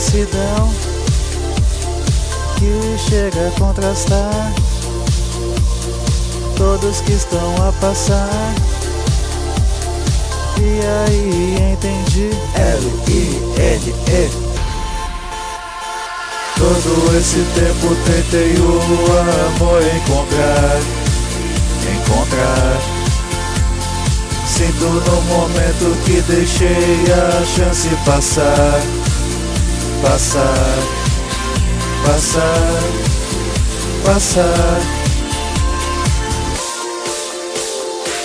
imensidão que chega a contrastar todos que estão a passar. E aí entendi L-I-N-E. Todo esse tempo tentei o amor encontrar, encontrar. Sinto no momento que deixei a chance passar, passar, passar, passar.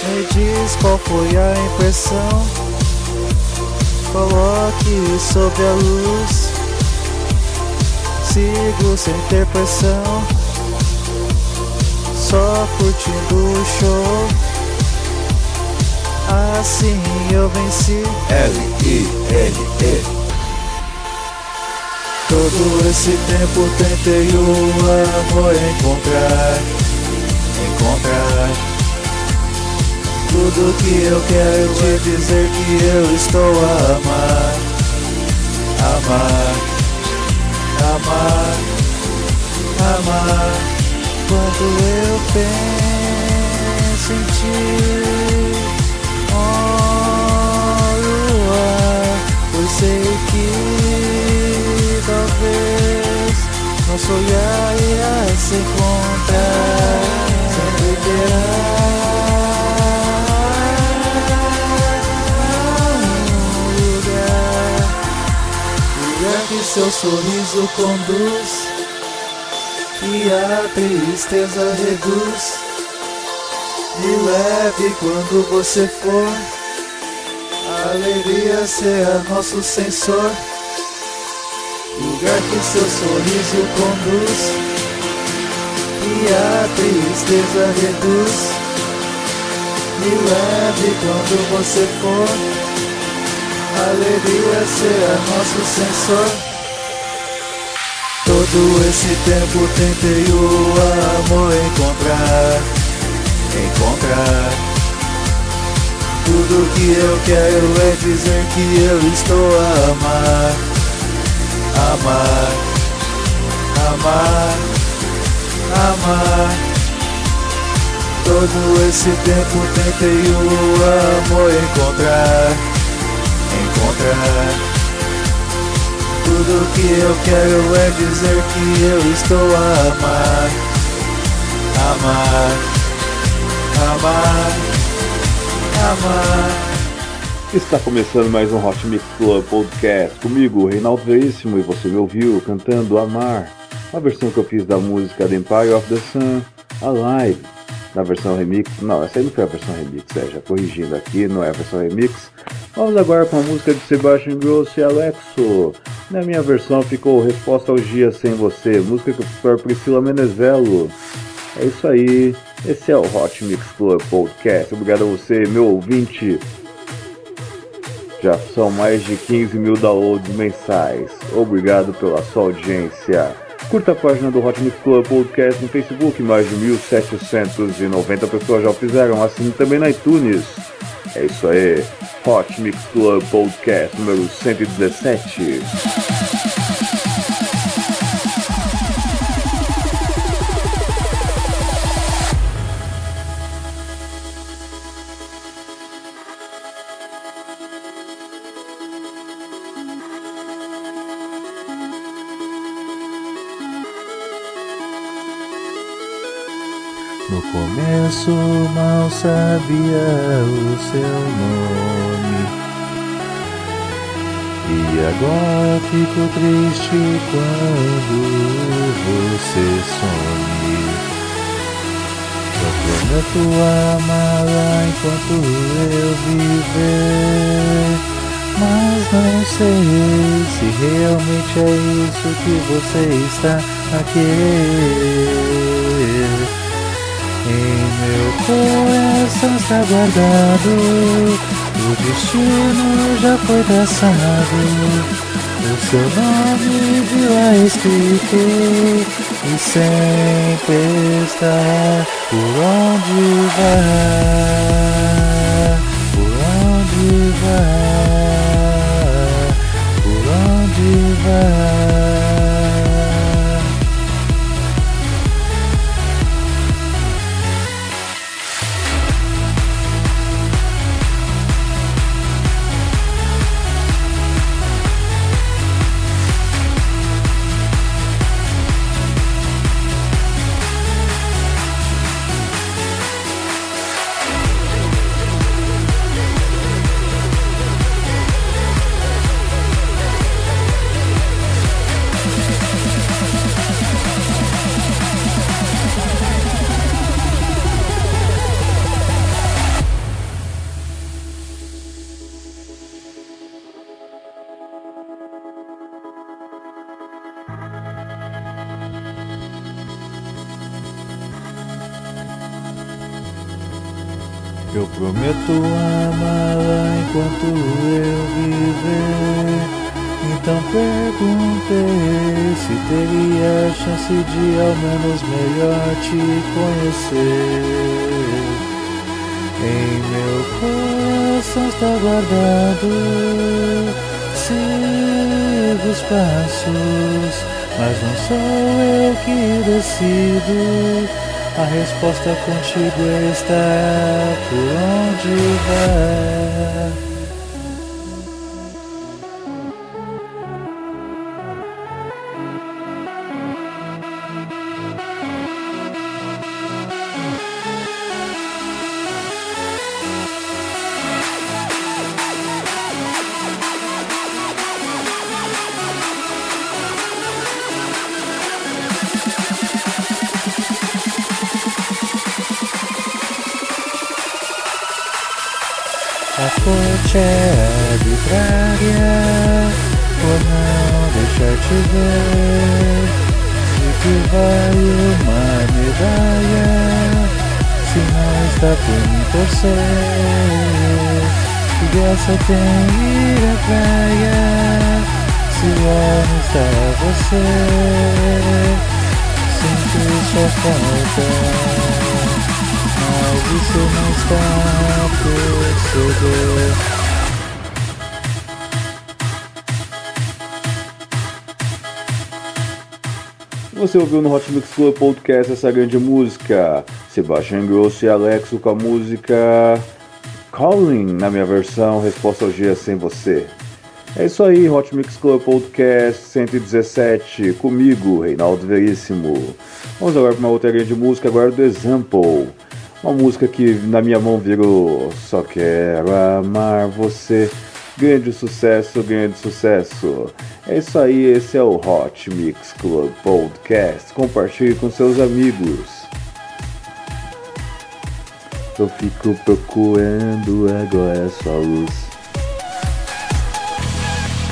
Me diz qual foi a impressão. Coloque sob a luz. Sigo sem ter pressão. Só curtindo o show. Assim eu venci L-I-N-E Todo esse tempo tentei o amor encontrar Encontrar. Tudo que eu quero te dizer que eu estou a amar Amar Amar Amar. Quando eu penso em ti olho o ar, pois sei que talvez nosso olhar ia se encontrar, sempre terá um lugar, lugar que seu sorriso conduz e a tristeza reduz. Me leve quando você for. A alegria será nosso sensor. Lugar que seu sorriso conduz. E a tristeza reduz. Me leve quando você for. Alegria será nosso sensor. Todo esse tempo tentei o amor encontrar encontrar. Tudo que eu quero é dizer que eu estou a amar, amar, amar, amar. Todo esse tempo tentei o amor encontrar, encontrar. Tudo que eu quero é dizer que eu estou a amar, amar amar, amar. Está começando mais um Hot Mix Club Podcast comigo, Reinaldo Veríssimo, e você me ouviu cantando Amar, a versão que eu fiz da música The Empire of the Sun, Alive, na versão remix. Não, essa aí não foi a versão remix, é, já corrigindo aqui, não é a versão remix. Vamos agora com a música de Sebastian Grosso e Alexo. Na minha versão ficou Resposta aos Dias Sem Você, música que eu fiz para Priscila Menezelo. É isso aí. Esse é o Hot Mix Club Podcast. Obrigado a você, meu ouvinte. Já são mais de 15 mil downloads mensais. Obrigado pela sua audiência. Curta a página do Hot Mix Club Podcast no Facebook, mais de 1.790 pessoas já fizeram. Assine também na iTunes. É isso aí. Hot Mix Club Podcast número 117. Começo mal sabia o seu nome. E agora fico triste quando você some. Eu prometo amá-la enquanto eu viver. Mas não sei se realmente é isso que você está a querer. Meu coração está guardado. O destino já foi traçado, o seu nome viu lá escrito. E sempre está por onde vai, por onde vai, por onde vai. Resposta contigo está por onde vai. Está por mim torcer? Que graça tem ir à praia se lá não está você? Sempre só falta mas você não está a perceber. Você ouviu no Hot Mix Club Podcast essa grande música, Sebastian Grosso e Alexo com a música Calling, na minha versão, Resposta ao Dia Sem Você. É isso aí, Hot Mix Club Podcast 117, comigo, Reinaldo Veríssimo. Vamos agora para uma outra grande música, agora do Example. Uma música que na minha mão virou Só Quero Amar Você. Grande sucesso, grande sucesso. É isso aí, esse é o Hot Mix Club Podcast. Compartilhe com seus amigos. Eu fico procurando agora sua luz.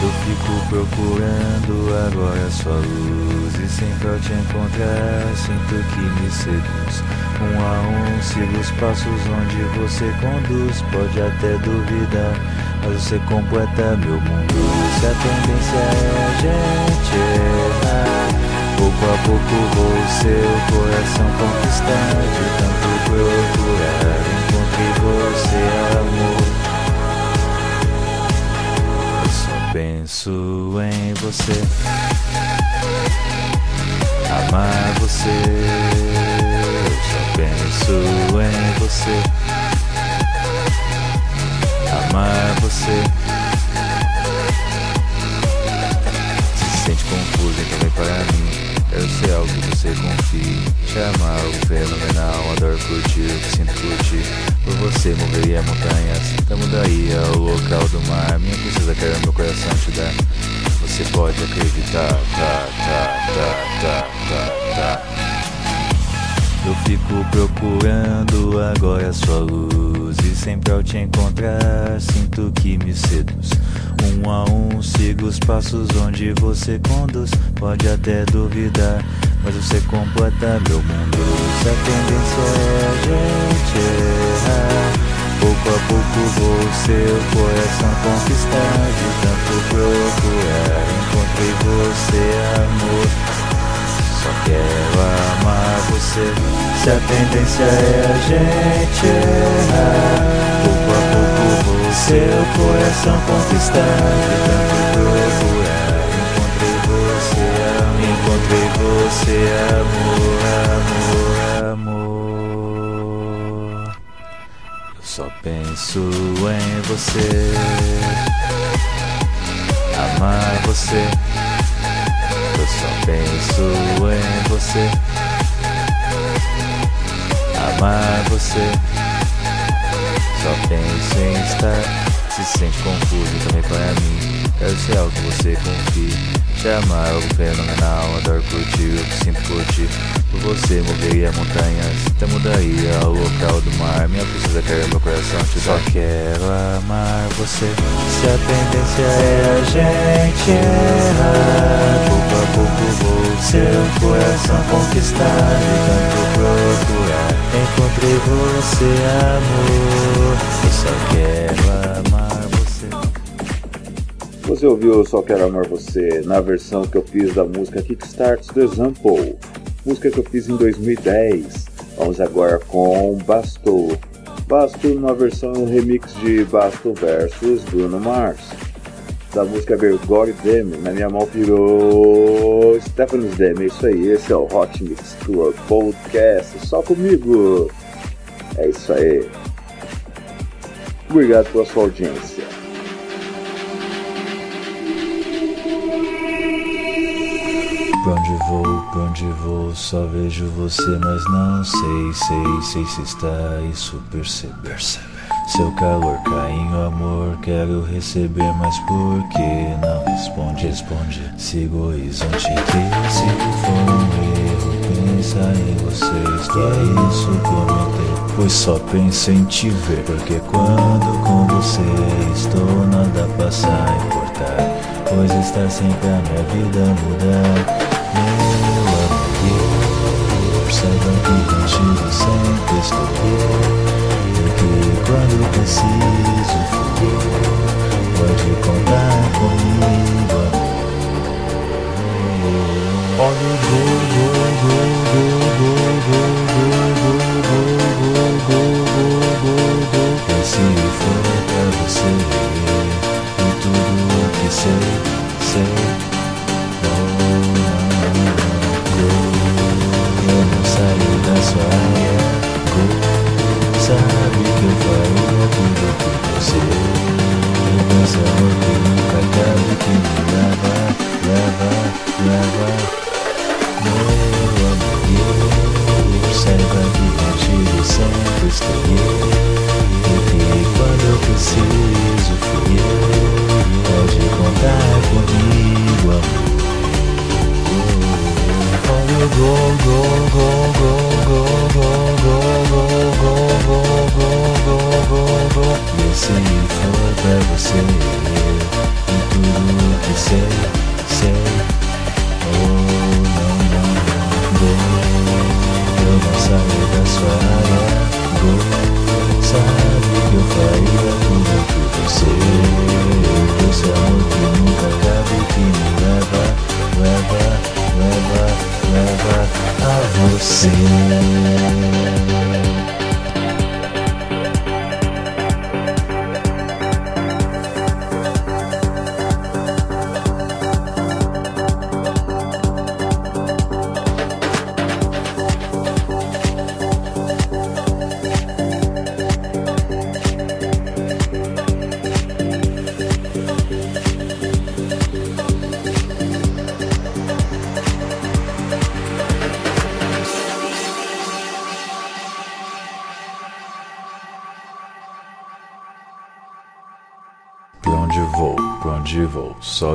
Eu fico procurando agora sua luz E sempre ao te encontrar sinto que me seduz. Um a um sigo os passos onde você conduz Pode até duvidar, mas você completa meu mundo. Se a tendência é a gente errar Pouco a pouco vou seu coração conquistar De tanto procurar, encontrei você amor penso em você, amar você. Eu só penso em você, amar você. Se sente confuso, então vem para mim. Eu sei algo que você confie. Te amar, o fenomenal, adoro curtir, o que sinto curtir. Por você moveria montanhas, até mudaria o local do mar. Minha princesa quer meu coração te dar. Você pode acreditar, tá, tá, tá, tá, tá, tá. Eu fico procurando agora sua luz E sempre ao te encontrar sinto que me seduz Um a um sigo os passos onde você conduz. Pode até duvidar, mas você completa. Meu mundo Se a tendência é a gente errar. Pouco a pouco vou seu coração conquistar De tanto procurar encontrei você amor. Só quero amar você. Se a tendência é a gente errar, pouco a pouco seu coração conquistar. Encontrei você, amor, amor, amor. Eu só penso em você, amar você. Eu só penso em você Amar você Só penso em estar Se sente confuso também para mim. Quero ser algo que você confie. Te amar algo fenomenal Adoro curtir o que sinto curtir Por você moveria montanhas. Até mudaria o local do mar. Minha princesa quer meu coração te dar Só quero amar você. Se a tendência é a gente errar Pouco a pouco vou seu coração conquistar. De tanto procurar Encontrei você amor você ouviu Só Quero Amar Você na versão que eu fiz da música Kickstarts do Example, música que eu fiz em 2010. Vamos agora com Bastou. Basto numa versão remix de Basto versus Bruno Mars. Da música Vergore Demi, na minha mão virou Stephanie's Demi. Isso aí, esse é o Hot Mix Club Podcast. Só comigo. É isso aí. Obrigado pela sua audiência. Pra onde vou, pra onde vou, só vejo você, mas não sei, sei, sei se está isso perceber. Seu calor, carinho, amor, quero receber, mas por que não responde, responde? Sigo o horizonte que se for pensar em você, está isso prometer. Pois só penso em te ver, porque quando com você estou, nada passa a importar. Pois está sempre a minha vida mudar. Meu amor, saiba que contigo sempre estou Porque quando preciso for Pode contar comigo, amor love.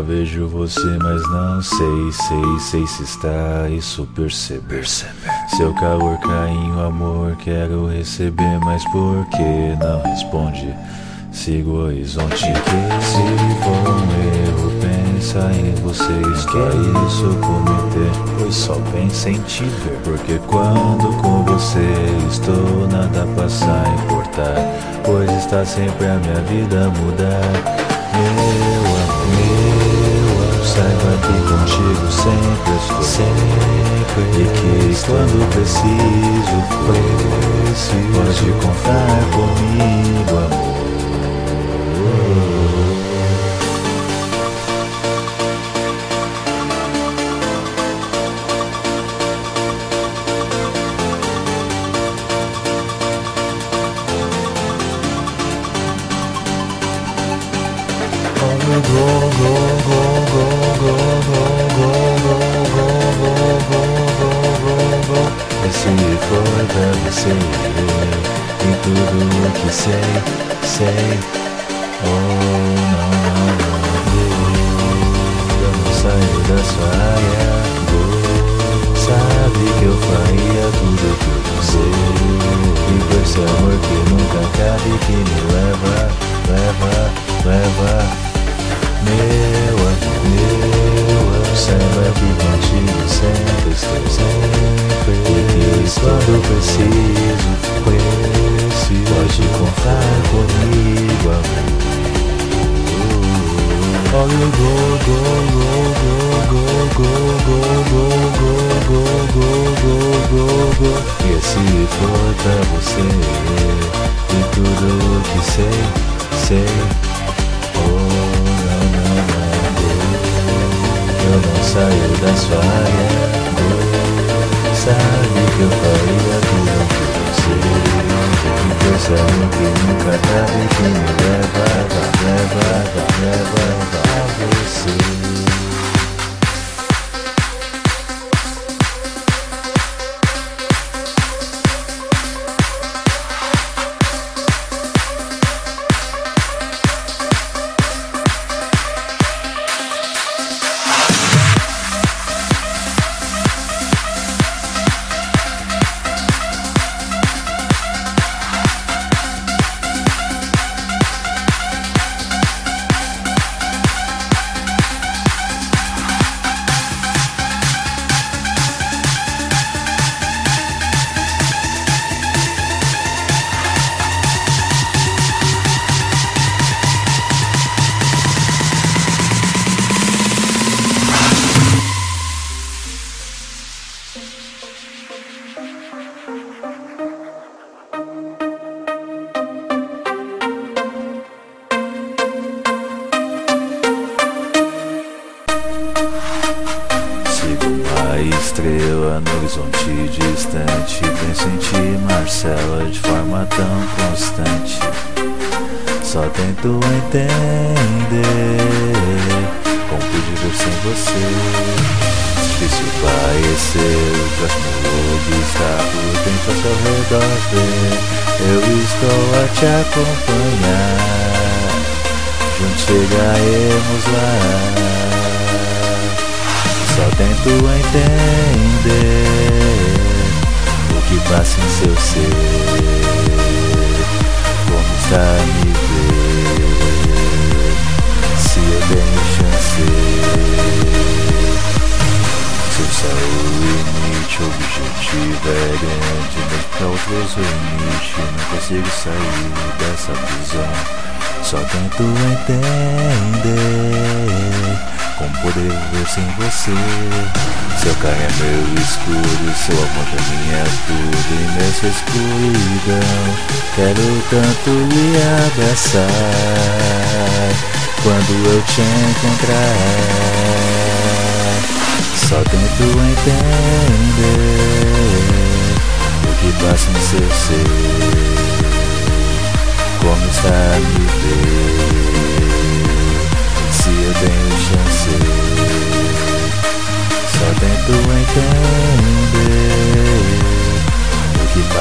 vejo você, mas não sei, sei, sei se está isso perceber. Seu calor, carinho, amor, quero receber, mas por que não responde? Sigo o horizonte que se for um erro, pensa em você. que é isso cometer, pois só pensa em te ver. Porque quando com você estou, nada passa a importar, pois está sempre a minha vida mudar. Meu saiba que contigo sempre estou, sempre e que quando preciso, preciso. Pode contar comigo, amor.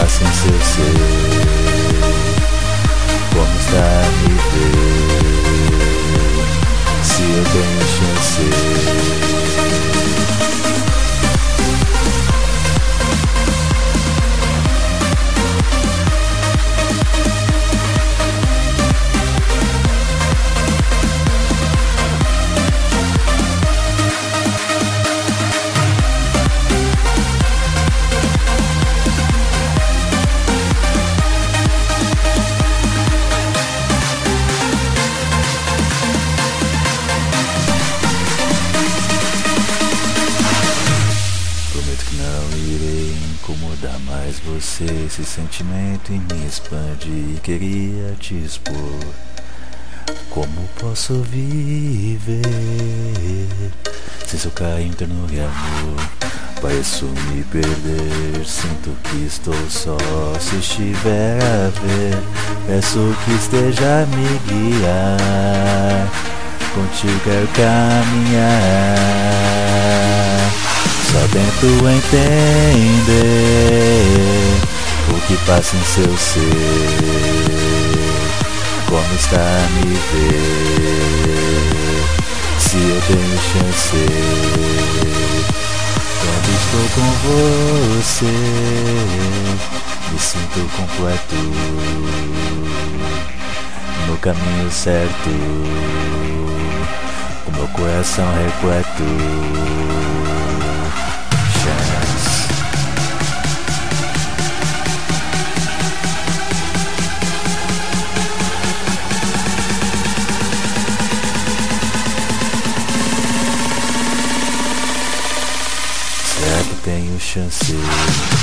essences. Sentimento e me expande queria te expor. Como posso viver se seu carinho terno e amor? Pareço me perder, sinto que estou só. Se estiver a ver, peço que esteja a me guiar. Contigo quero caminhar. Só tento entender o que passa em seu ser. Como está a me ver? Se eu tenho chance. Quando estou com você, me sinto completo. No caminho certo, o meu coração repleto. Chance?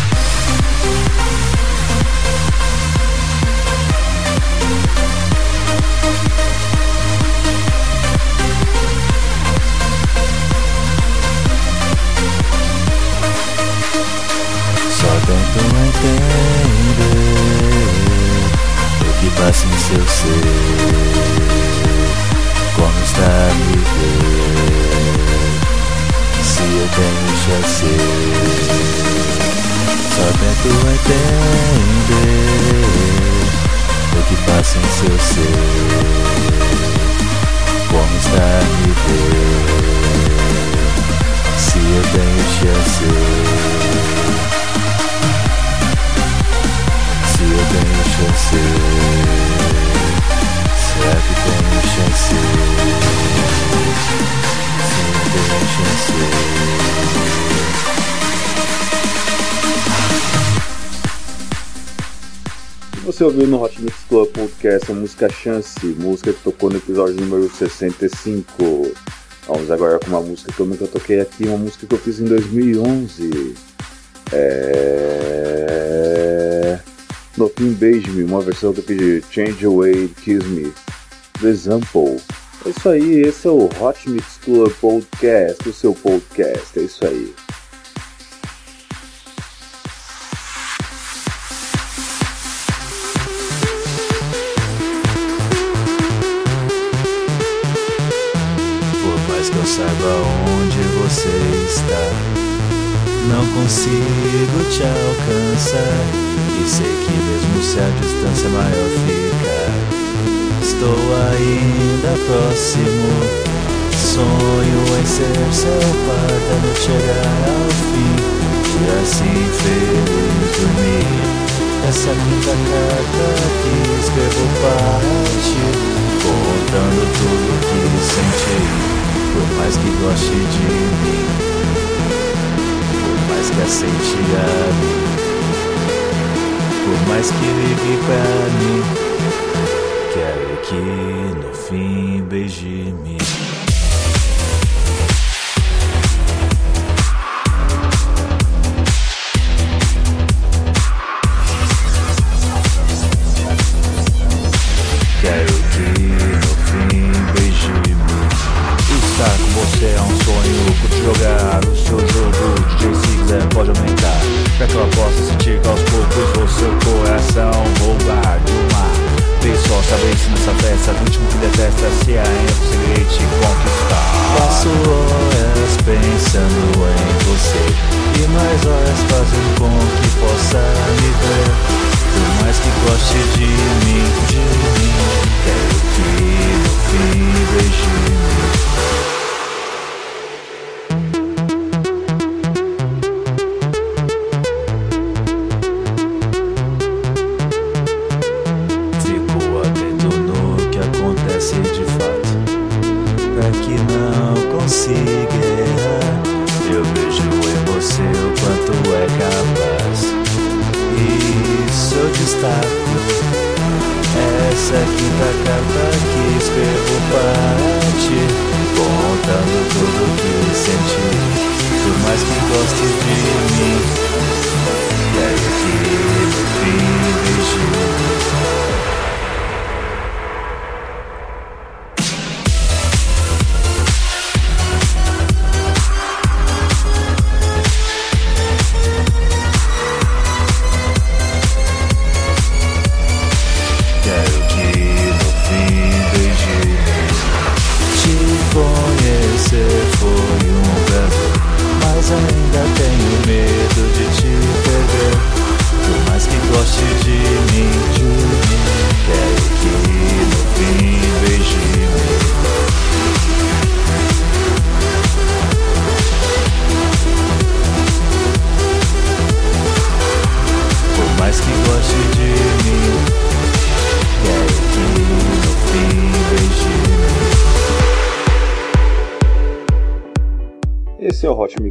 Você ouviu no Hot Mix Club Podcast a música Chance, música que tocou no episódio número 65. Vamos agora com uma música que eu nunca toquei aqui, uma música que eu fiz em 2011. É. No fim, Beije Me, uma versão que eu fiz de Change the Way Kiss Me, The Example. É isso aí, esse é o Hot Mix Club Podcast, o seu podcast, é isso aí. Não consigo te alcançar. E sei que mesmo se a distância maior ficar Estou ainda próximo. Sonho em ser seu par Até chegar ao fim. E assim feliz dormir. Essa quinta carta que escrevo para ti Contando tudo que senti. Por mais que goste de mim Por mais que aceite a mim Por mais que ligue pra mim Quero que no fim beije-me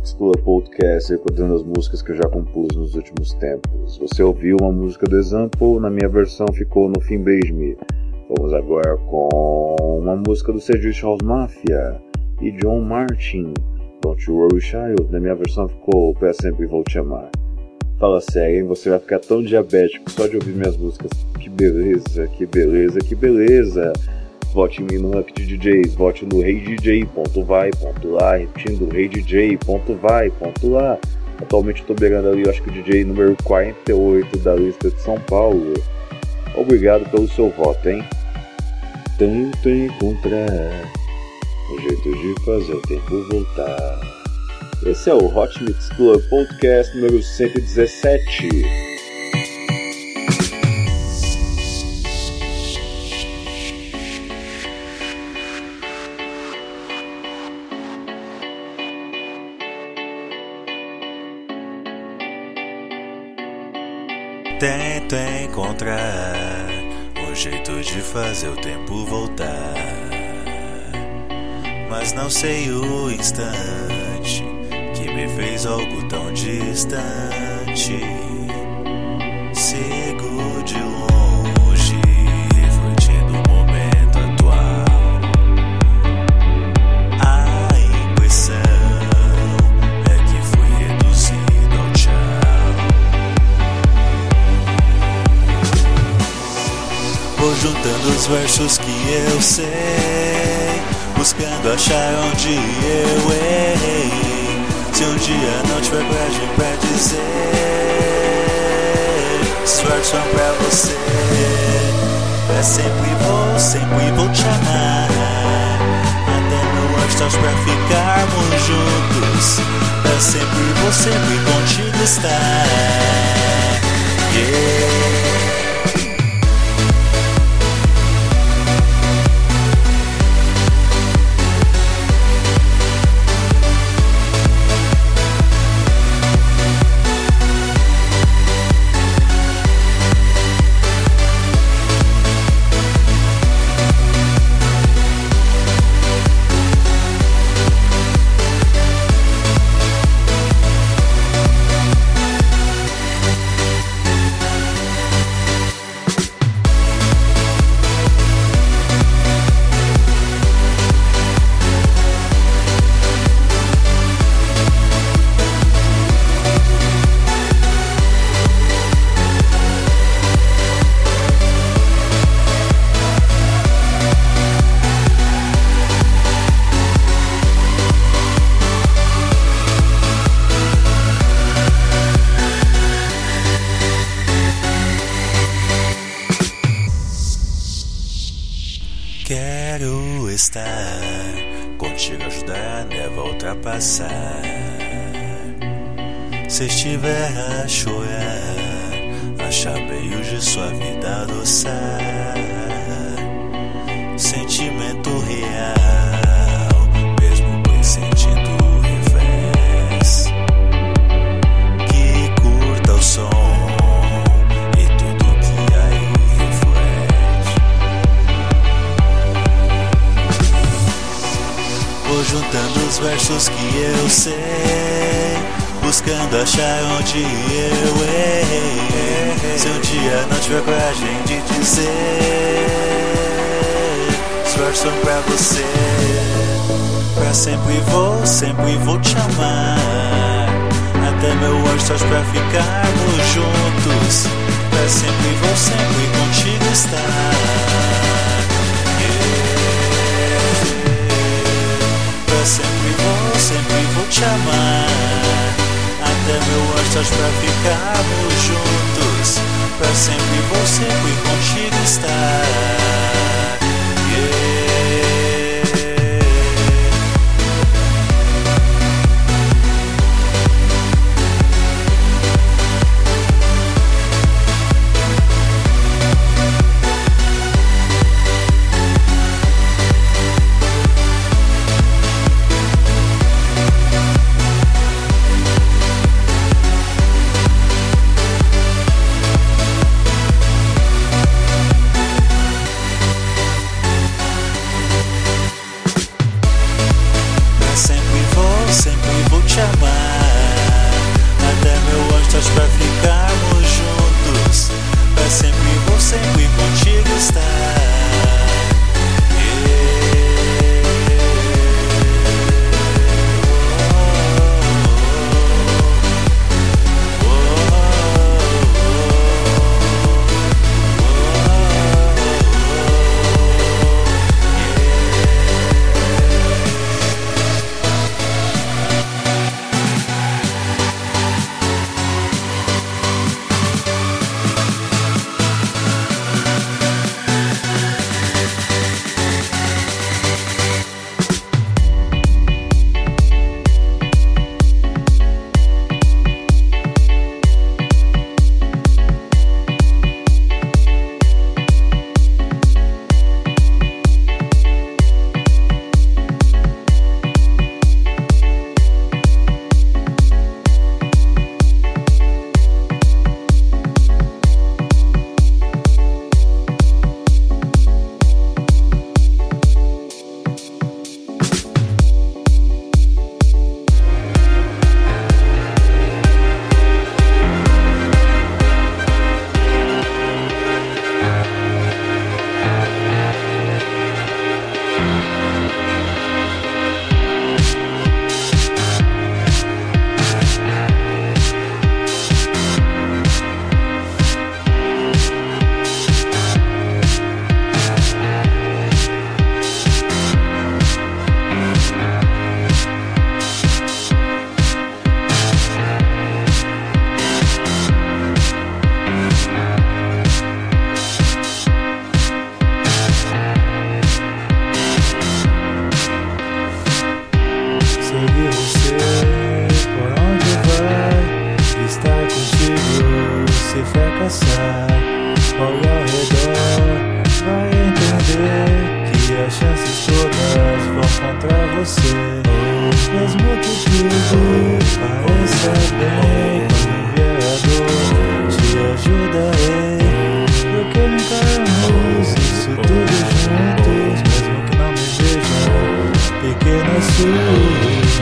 Esse é o Hot Mix Club Podcast, recordando as músicas que eu já compus nos últimos tempos. Você ouviu uma música do Example, na minha versão ficou no Fim Beige Me. Vamos agora com uma música do Sergio House Mafia e John Martin, Don't You Worry Child, na minha versão ficou Pé Sempre Vou Te Amar. Fala sério, hein? Você vai ficar tão diabético só de ouvir minhas músicas. Que beleza, que beleza, que beleza! Vote em Rank de DJs, vote no reidj.vai.lá, repetindo reidj.vai.lá. Atualmente estou beirando ali, acho que o DJ número 48 da lista de São Paulo. Obrigado pelo seu voto, hein? Tento encontrar um jeito de fazer o tempo voltar. Esse é o Hot Mix Club Podcast número 117. Tento encontrar um jeito de fazer o tempo voltar, mas não sei o instante que me fez algo tão distante. Os versos que eu sei, buscando achar onde eu errei. Se um dia não tiver coragem pra dizer, esses são pra você. É sempre vou, sempre vou te amar. Até meu anjos pra ficarmos juntos. É sempre vou, sempre contigo estar. Yeah. Estar contigo, ajudar a neva a ultrapassar. Se estiver a chorar, achar meios de sua vida adoçar. Sentimento real, juntando os versos que eu sei, buscando achar onde eu errei. Se um dia não tiver coragem de dizer, os versos são pra você. Pra sempre vou, sempre vou te amar. Até meu anjo só pra ficarmos juntos. Pra sempre vou, sempre contigo estar. Sempre vou, sempre vou te amar. Até meu só pra ficarmos juntos. Pra sempre vou, sempre contigo estar. fracassar. Olha ao redor, vai entender que as chances todas vão contra você. Mesmo que tudo pareça bem, quando vier a dor, te ajudarei. Porque encaramos isso tudo juntos, mesmo que não me vejam. Pequeno sul,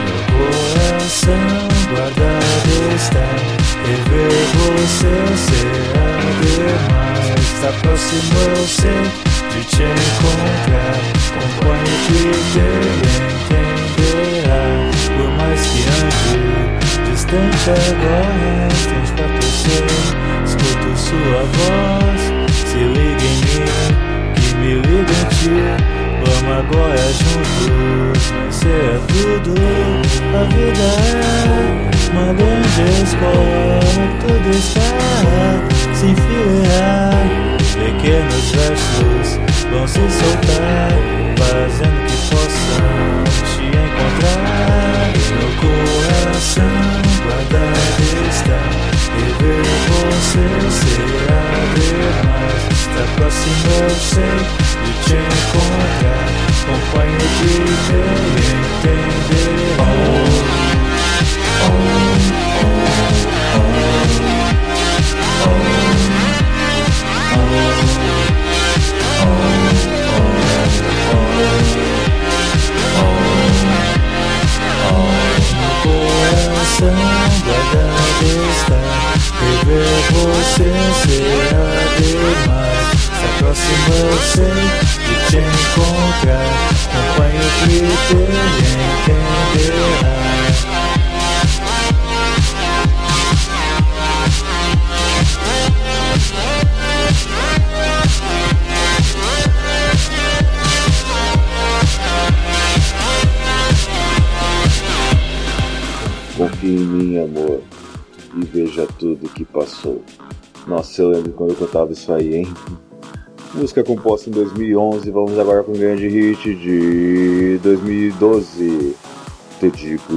meu coração guardado está. Rever você será demais. Está próximo, eu sei de te encontrar. Companhio que te entenderá. Por mais que ande distante agora, estamos pra torcer. Escuto sua voz, se liga em mim, que me liga em ti. Vamos agora juntos, vencer é tudo. A vida é uma grande escola, tudo está sem enfileirar. Pequenos versos vão se soltar, fazendo que possam te encontrar. Meu coração guardado está, ver você será demais. Está próximo, eu sei, te encontrar. Companhia de te entender. Oh, oh, oh. Coração guardado está Rever você será demais Se eu sei de te encontrar Acompanho o que te entenderá Confie em mim, amor, e veja tudo que passou. Nossa, eu lembro quando eu cantava isso aí, hein? Música composta em 2011, vamos agora com um grande hit de 2012. Te digo.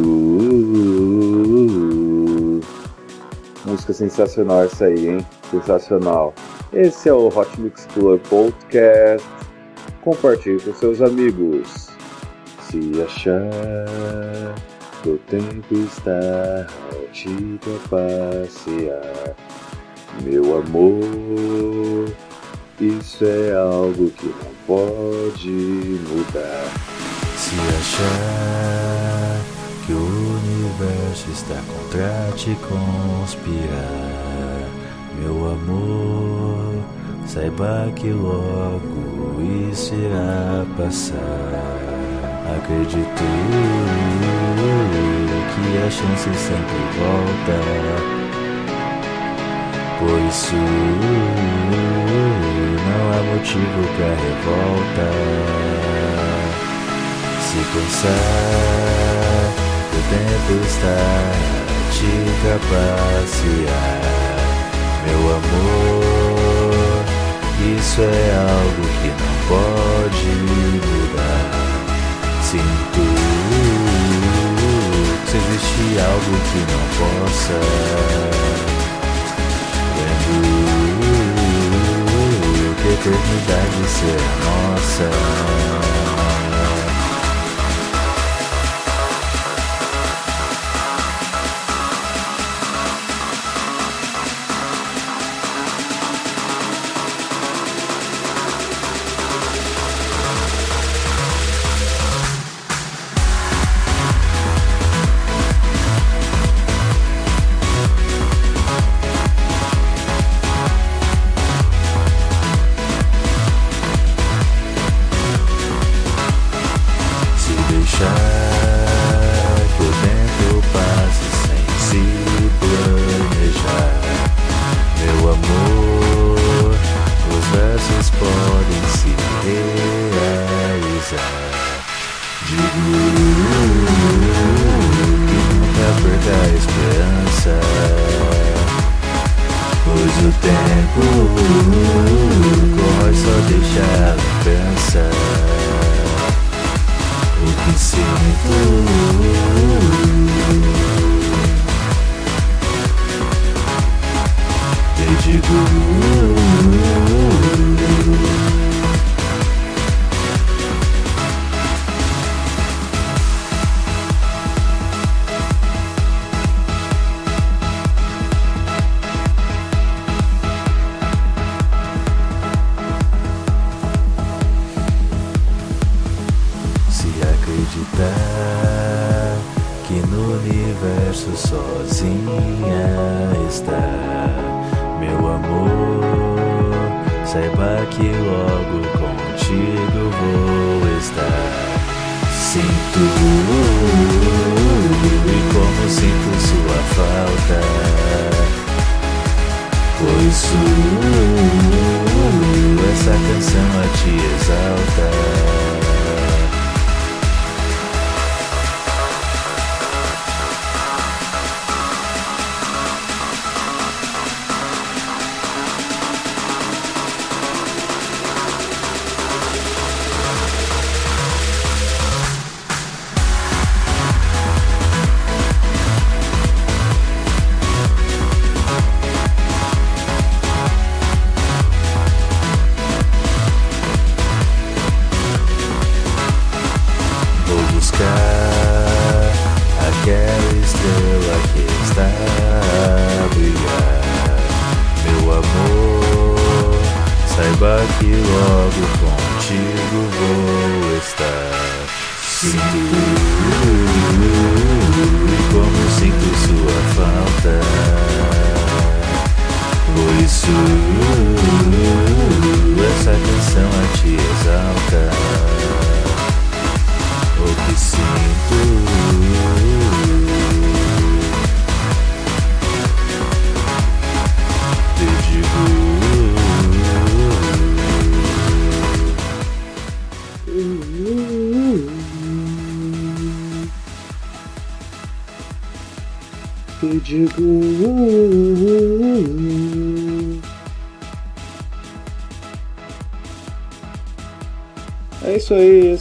Música sensacional essa aí, hein? Sensacional. Esse é o Hot Mix Club Podcast. Compartilhe com seus amigos. Se achar que o tempo está te passear, meu amor, isso é algo que não pode mudar. Se achar que o universo está contra te conspirar, meu amor, saiba que logo isso irá passar. Acredito que a chance sempre volta. Por isso não motivo pra revolta. Se pensar que o tempo está a te trapacear, meu amor, isso é algo que não pode mudar. Sinto se existe algo que não possa. Eternidade será nossa.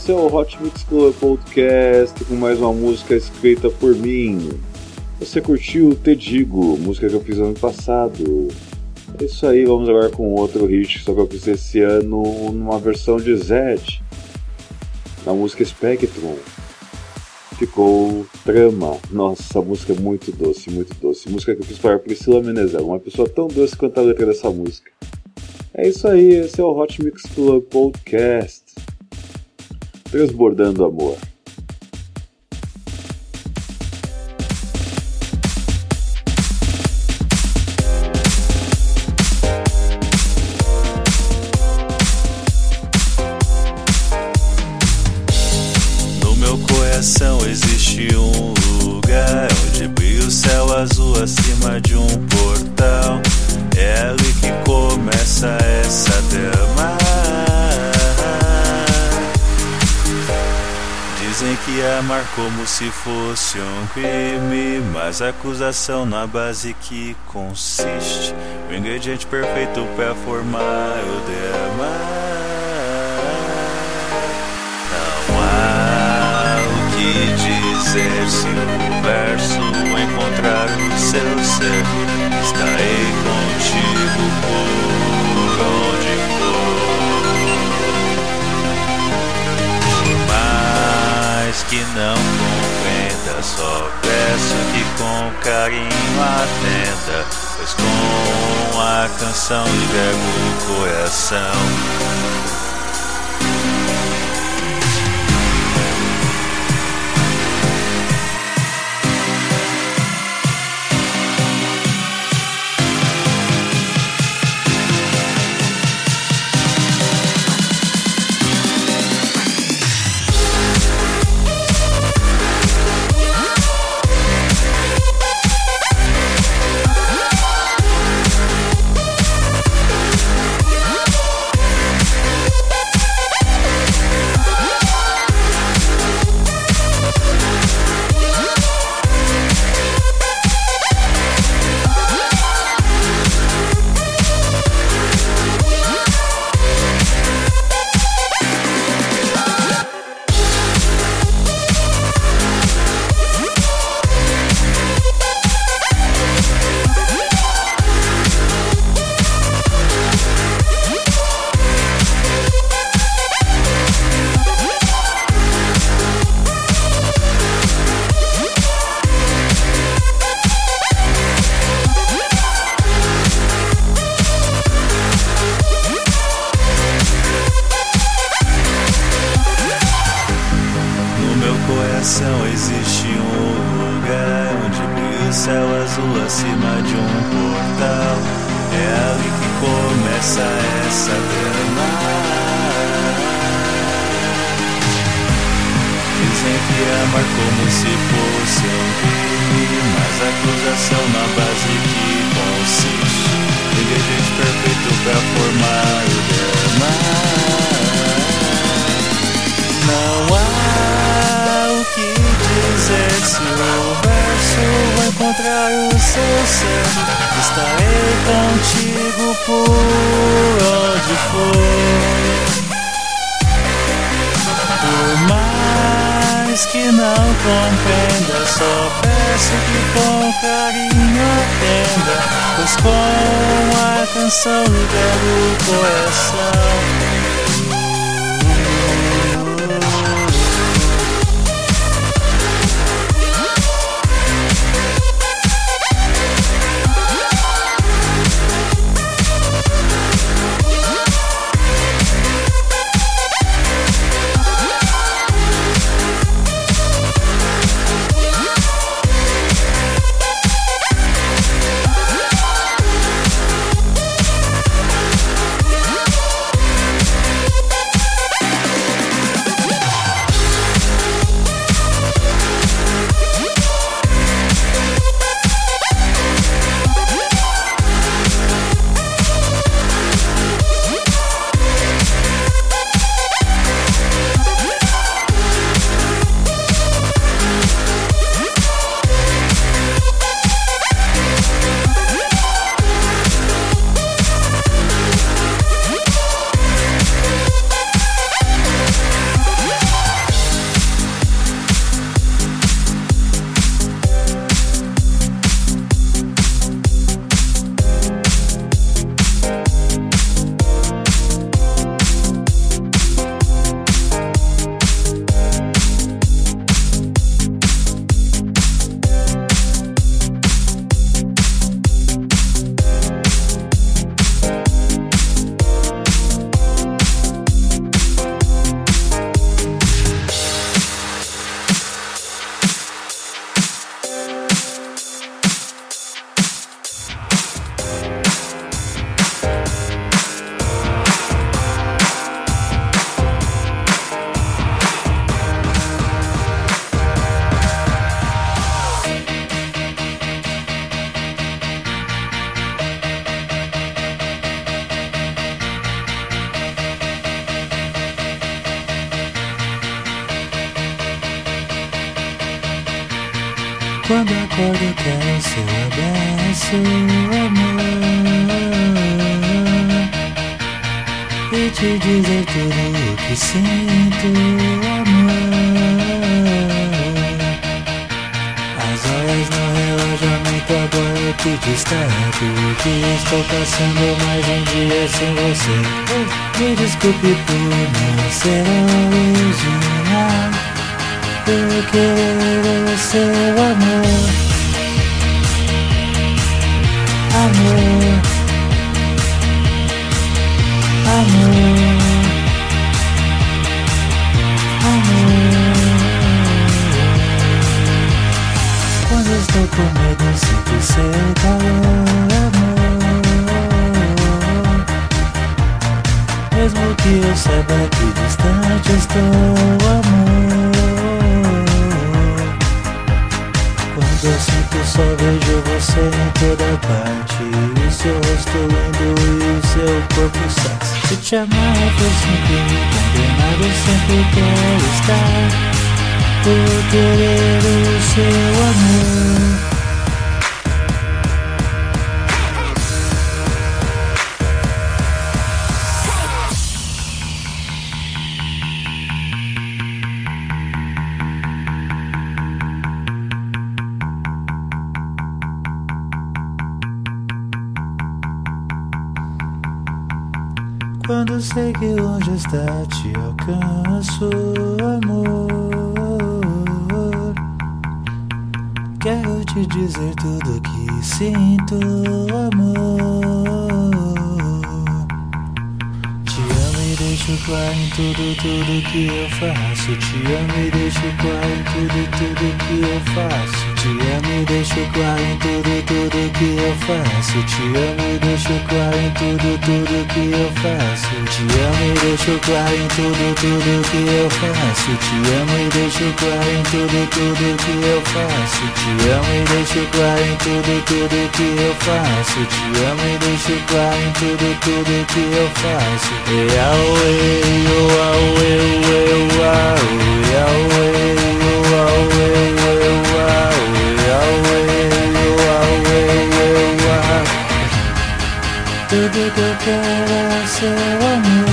Esse é o Hot Mix Club Podcast com mais uma música escrita por mim. Você curtiu Te Digo, música que eu fiz ano passado. É isso aí, vamos agora com outro hit, só que eu fiz esse ano numa versão de Zed, na música Spectrum. Ficou Trama. Nossa, música é muito doce, muito doce. Música que eu fiz para Priscila Menezes, uma pessoa tão doce quanto a letra dessa música. É isso aí, esse é o Hot Mix Club Podcast. Transbordando amor. Dizem que amar como se fosse um crime, mas acusação na base que consiste o ingrediente perfeito para formar o drama. Não há o que dizer se o verso encontrar o seu ser. Estarei contigo não compreenda, só peço que com carinho atenda. Pois com a canção libero o coração. coração passando mais um dia sem você. Me desculpe por não ser original eu quero o seu amor. Amor. Amor. Amor. Quando estou com medo sinto seu calor Mesmo que eu saiba que distante estou Amor. Eu sinto, só vejo você em toda parte. O seu rosto lindo e o seu corpo sexy. Se te amar foi sempre me condenado Sempre quero estar. Por querer o seu amor sei que longe está, te alcanço, amor. Quero te dizer tudo que sinto, amor. Te amo e deixo claro em tudo, tudo que eu faço. Te amo e deixo claro em tudo, tudo que eu faço. Te amo e deixo claro em tudo, tudo que eu faço. Te amo e deixo claro em tudo, tudo que eu faço. Te amo e deixo claro em tudo, tudo que eu faço. Te amo e deixo claro em tudo, tudo que eu faço. Te amo e deixo claro em tudo, tudo que eu faço. Te amo e deixo claro em tudo, tudo que eu faço. E auê, o auê, o auê, Tudo que eu quero é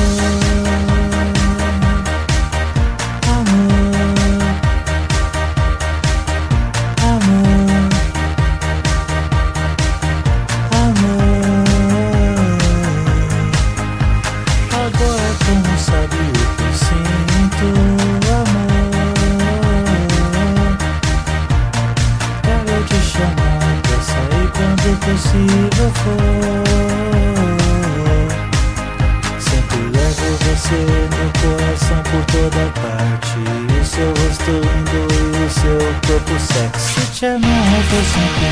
sexy. Te amar foi sempre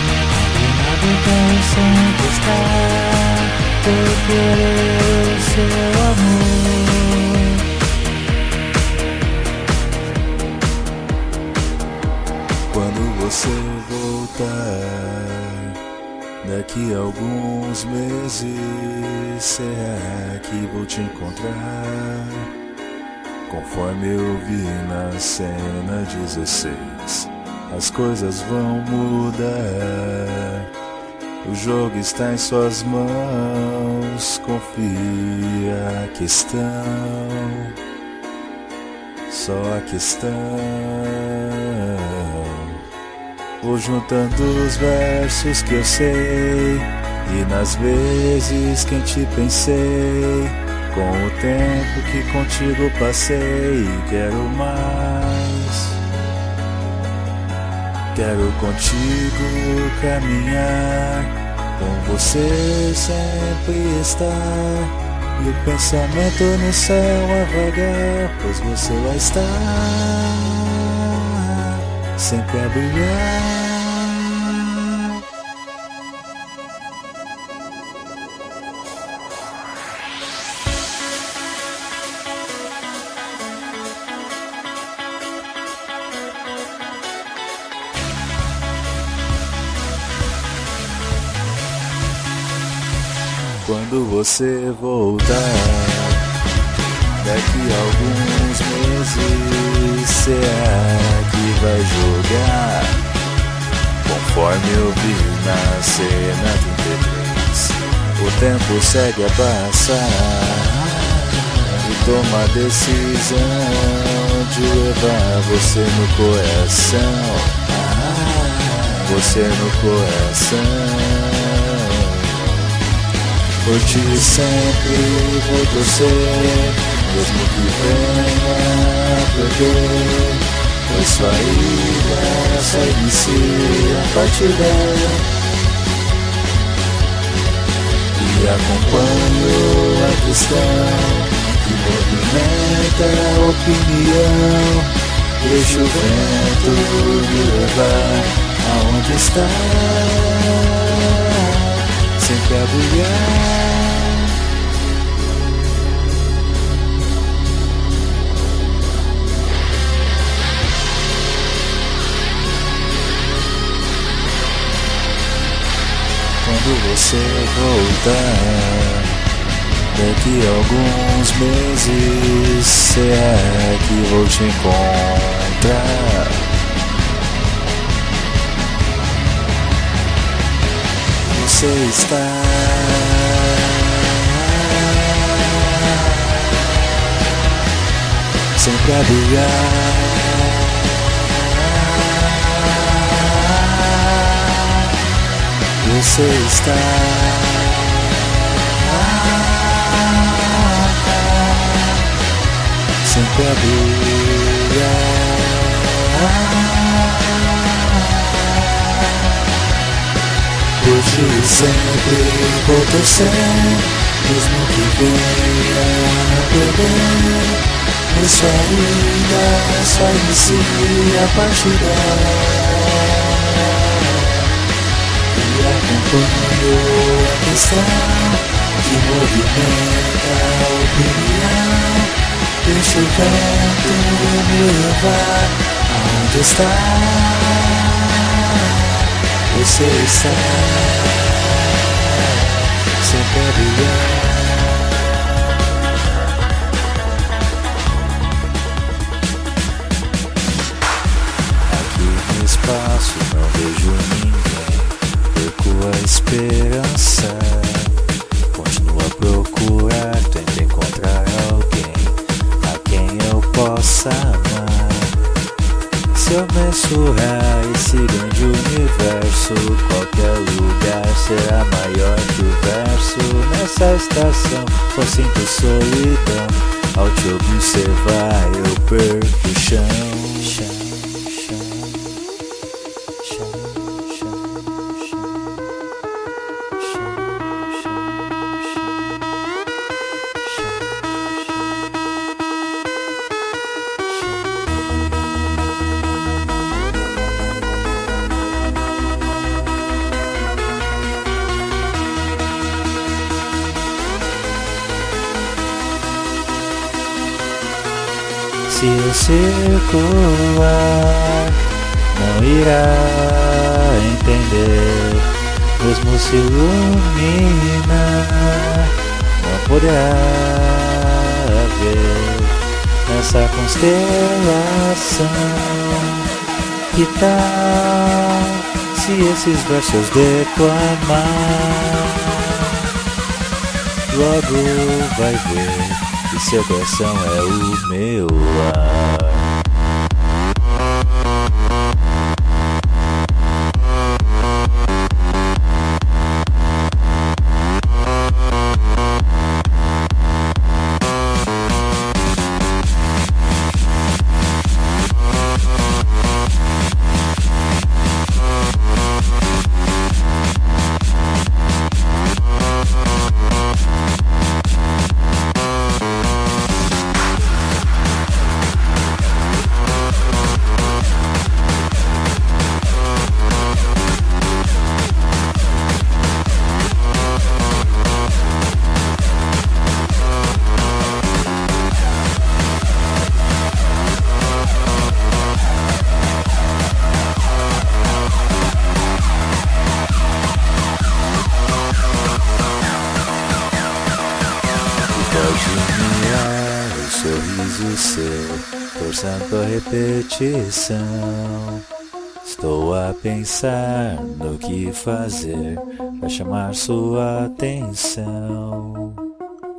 nada tão sempre estar. Por querer o seu amor. Quando você voltar, daqui a alguns meses, será que vou te encontrar? Conforme eu vi na cena 16, as coisas vão mudar. O jogo está em suas mãos, confia a questão só a questão. Vou juntando os versos que eu sei e nas vezes que em ti pensei. Com o tempo que contigo passei, quero mais. Quero contigo caminhar, com você sempre estar. E o pensamento no céu a vagar, pois você vai estar sempre a brilhar. Quando você voltar, daqui a alguns meses, será que vai jogar? Conforme eu vi na cena 33, o tempo segue a passar e toma a decisão de levar você no coração. Você no coração. Por ti sempre vou torcer, mesmo que venha perder. Pois sua ida só inicia a partida. E acompanho a questão que movimenta a opinião. Deixa o vento me levar aonde está sempre a. Quando você voltar, daqui a alguns meses, será que vou te encontrar? Você está. Sempre a brilhar. Você está. Sempre a brilhar. Hoje sempre torcer Mesmo que venha perder Essa vida só inicia a partida E acompanho a questão Que movimenta a opinião Deixa o vento me levar aonde está. Você está Aqui no espaço não vejo ninguém, perco a esperança. Se eu mensurar esse grande universo, qualquer lugar será maior que o verso. Nessa estação só sinto solidão. Ao te observar, eu perco o chão. Circular, não irá entender. Mesmo se iluminar, não poderá ver essa constelação. Que tal se esses versos declamar? Logo vai ver seu coração é o meu lar. Estou a pensar no que fazer para chamar sua atenção.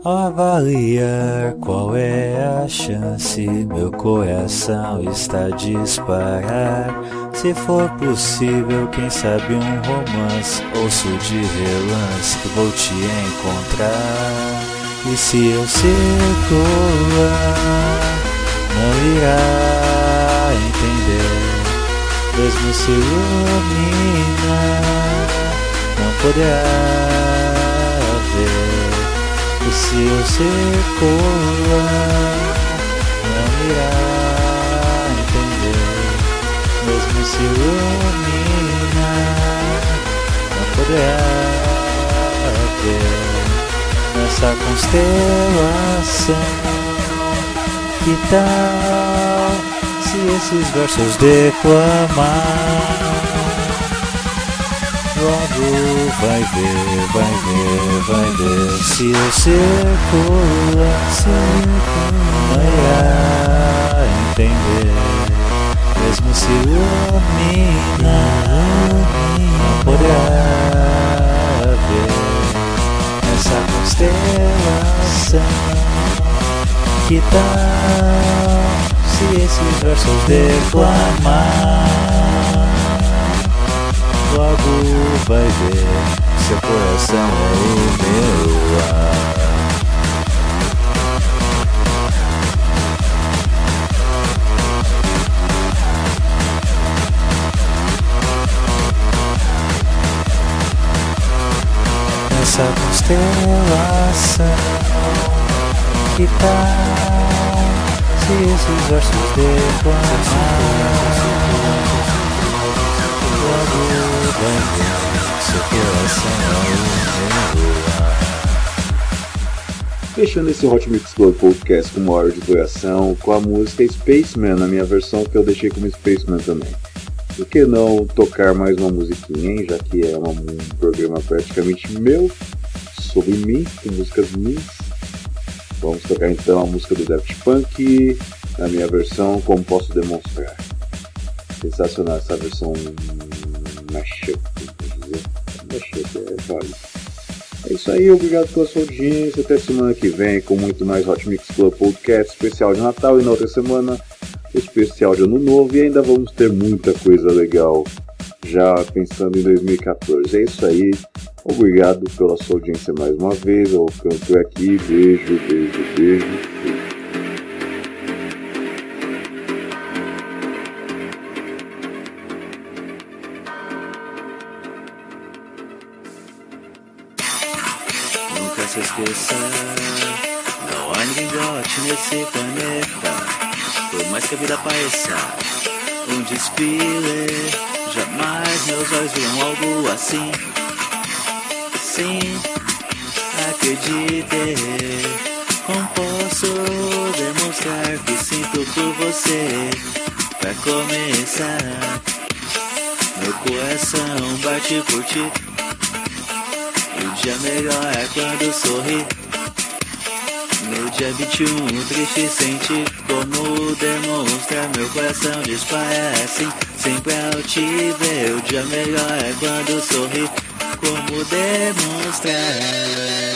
Ao avaliar qual é a chance, meu coração está a disparar. Se for possível, quem sabe um romance, ouço de relance que vou te encontrar. E se eu circular, não irá entender. Mesmo se iluminar, não poderá ver. E se eu circular, não irá entender. Mesmo se iluminar, não poderá ver essa constelação. Que tal se esses versos declamar? Logo vai ver, vai ver, vai ver se eu circular, irá entender. Mesmo se ilumina, não poderá ver essa constelação. Que tal se esses versos declamar? Logo vai ver, seu coração é o meu lar. Essa constelação. Que se meu Fechando esse Hot Mix Club Podcast com uma hora de duração, com a música Spaceman, na minha versão que eu deixei como Spaceman também. Por que não tocar mais uma musiquinha, hein? Já que é uma, um programa praticamente meu, sobre mim, com músicas minhas. Vamos tocar então a música do Daft Punk, na minha versão, como posso demonstrar. Sensacional essa versão mashup. Mashup é válido. É isso aí, obrigado pela sua audiência. Até semana que vem com muito mais Hot Mix Club Podcast especial de Natal e na outra semana especial de Ano Novo e ainda vamos ter muita coisa legal já pensando em 2014. É isso aí. Obrigado pela sua audiência mais uma vez. Eu canto aqui. Beijo, beijo, beijo. Nunca se esqueça, não há ninguém gote nesse planeta. Por mais que a vida pareça um desfile, jamais meus olhos viram algo assim. Sim, acredite, como posso demonstrar que sinto por você? Pra começar, meu coração bate por ti. O dia melhor é quando sorri. No dia 21, triste senti como demonstrar meu coração dispara assim. Sempre ao te ver, o dia melhor é quando sorri. Como demonstrar.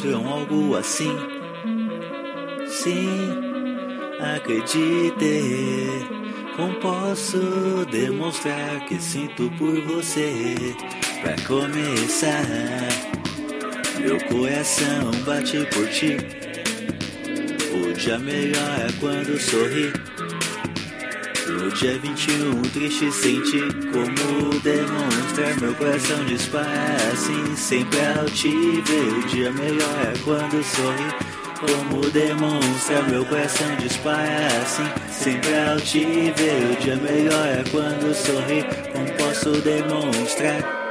Viram algo assim. Sim, acredite, como posso demonstrar que sinto por você? Pra começar, meu coração bate por ti. O dia melhor é quando sorri. No dia 21, triste senti como demonstrar meu coração dispara assim. Sempre ao te ver, o dia melhor é quando sorri. Como demonstrar meu coração dispara assim. Sempre ao te ver, o dia melhor é quando sorri. Como posso demonstrar?